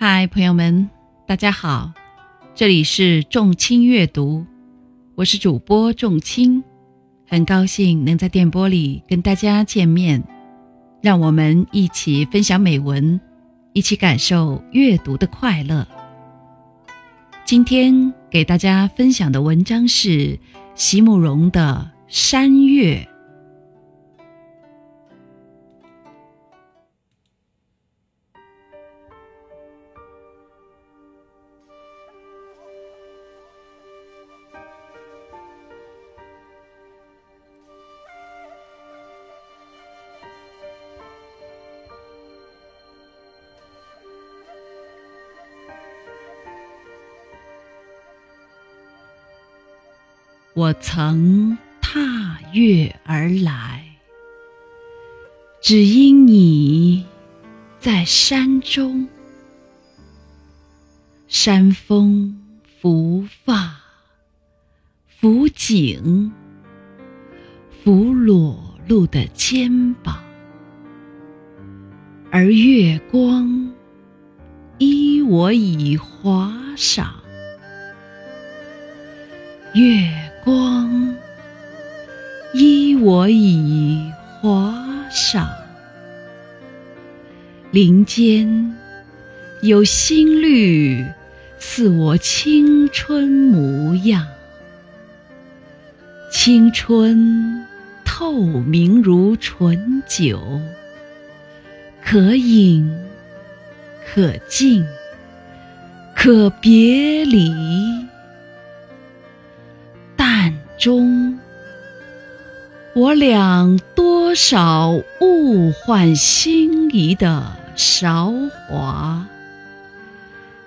嗨，朋友们，大家好，这里是众卿阅读，我是主播众卿，很高兴能在电波里跟大家见面，让我们一起分享美文，一起感受阅读的快乐。今天给大家分享的文章是席慕容的《山月》。我曾踏月而来，只因你在山中。山风拂发，拂颈，拂裸露的肩膀，而月光依我已华赏。月。光依我以华赏，林间有新绿，似我青春模样。青春透明如醇酒，可饮可尽，可别离。中，我俩多少物换星移的韶华，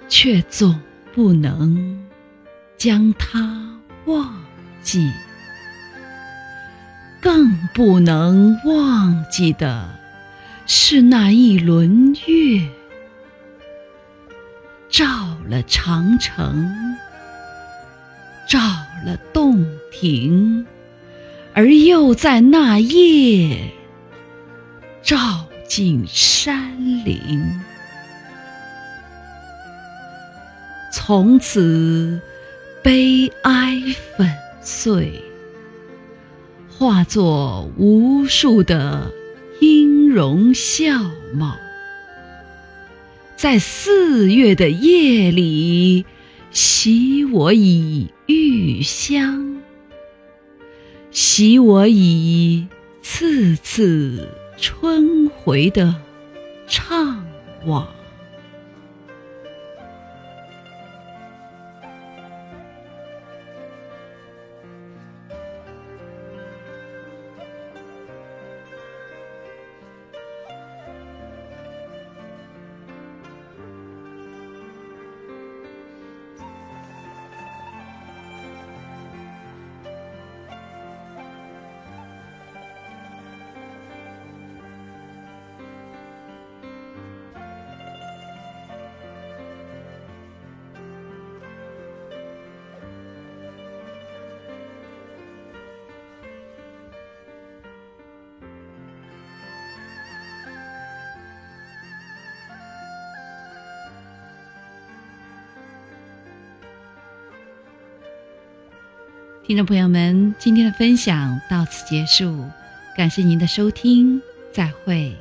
却总不能将它忘记，更不能忘记的是那一轮月，照了长城，照了洞。庭，而又在那夜照进山林。从此，悲哀粉碎，化作无数的音容笑貌，在四月的夜里，洗我以玉香。洗我以次次春回的怅惘。听众朋友们，今天的分享到此结束，感谢您的收听，再会。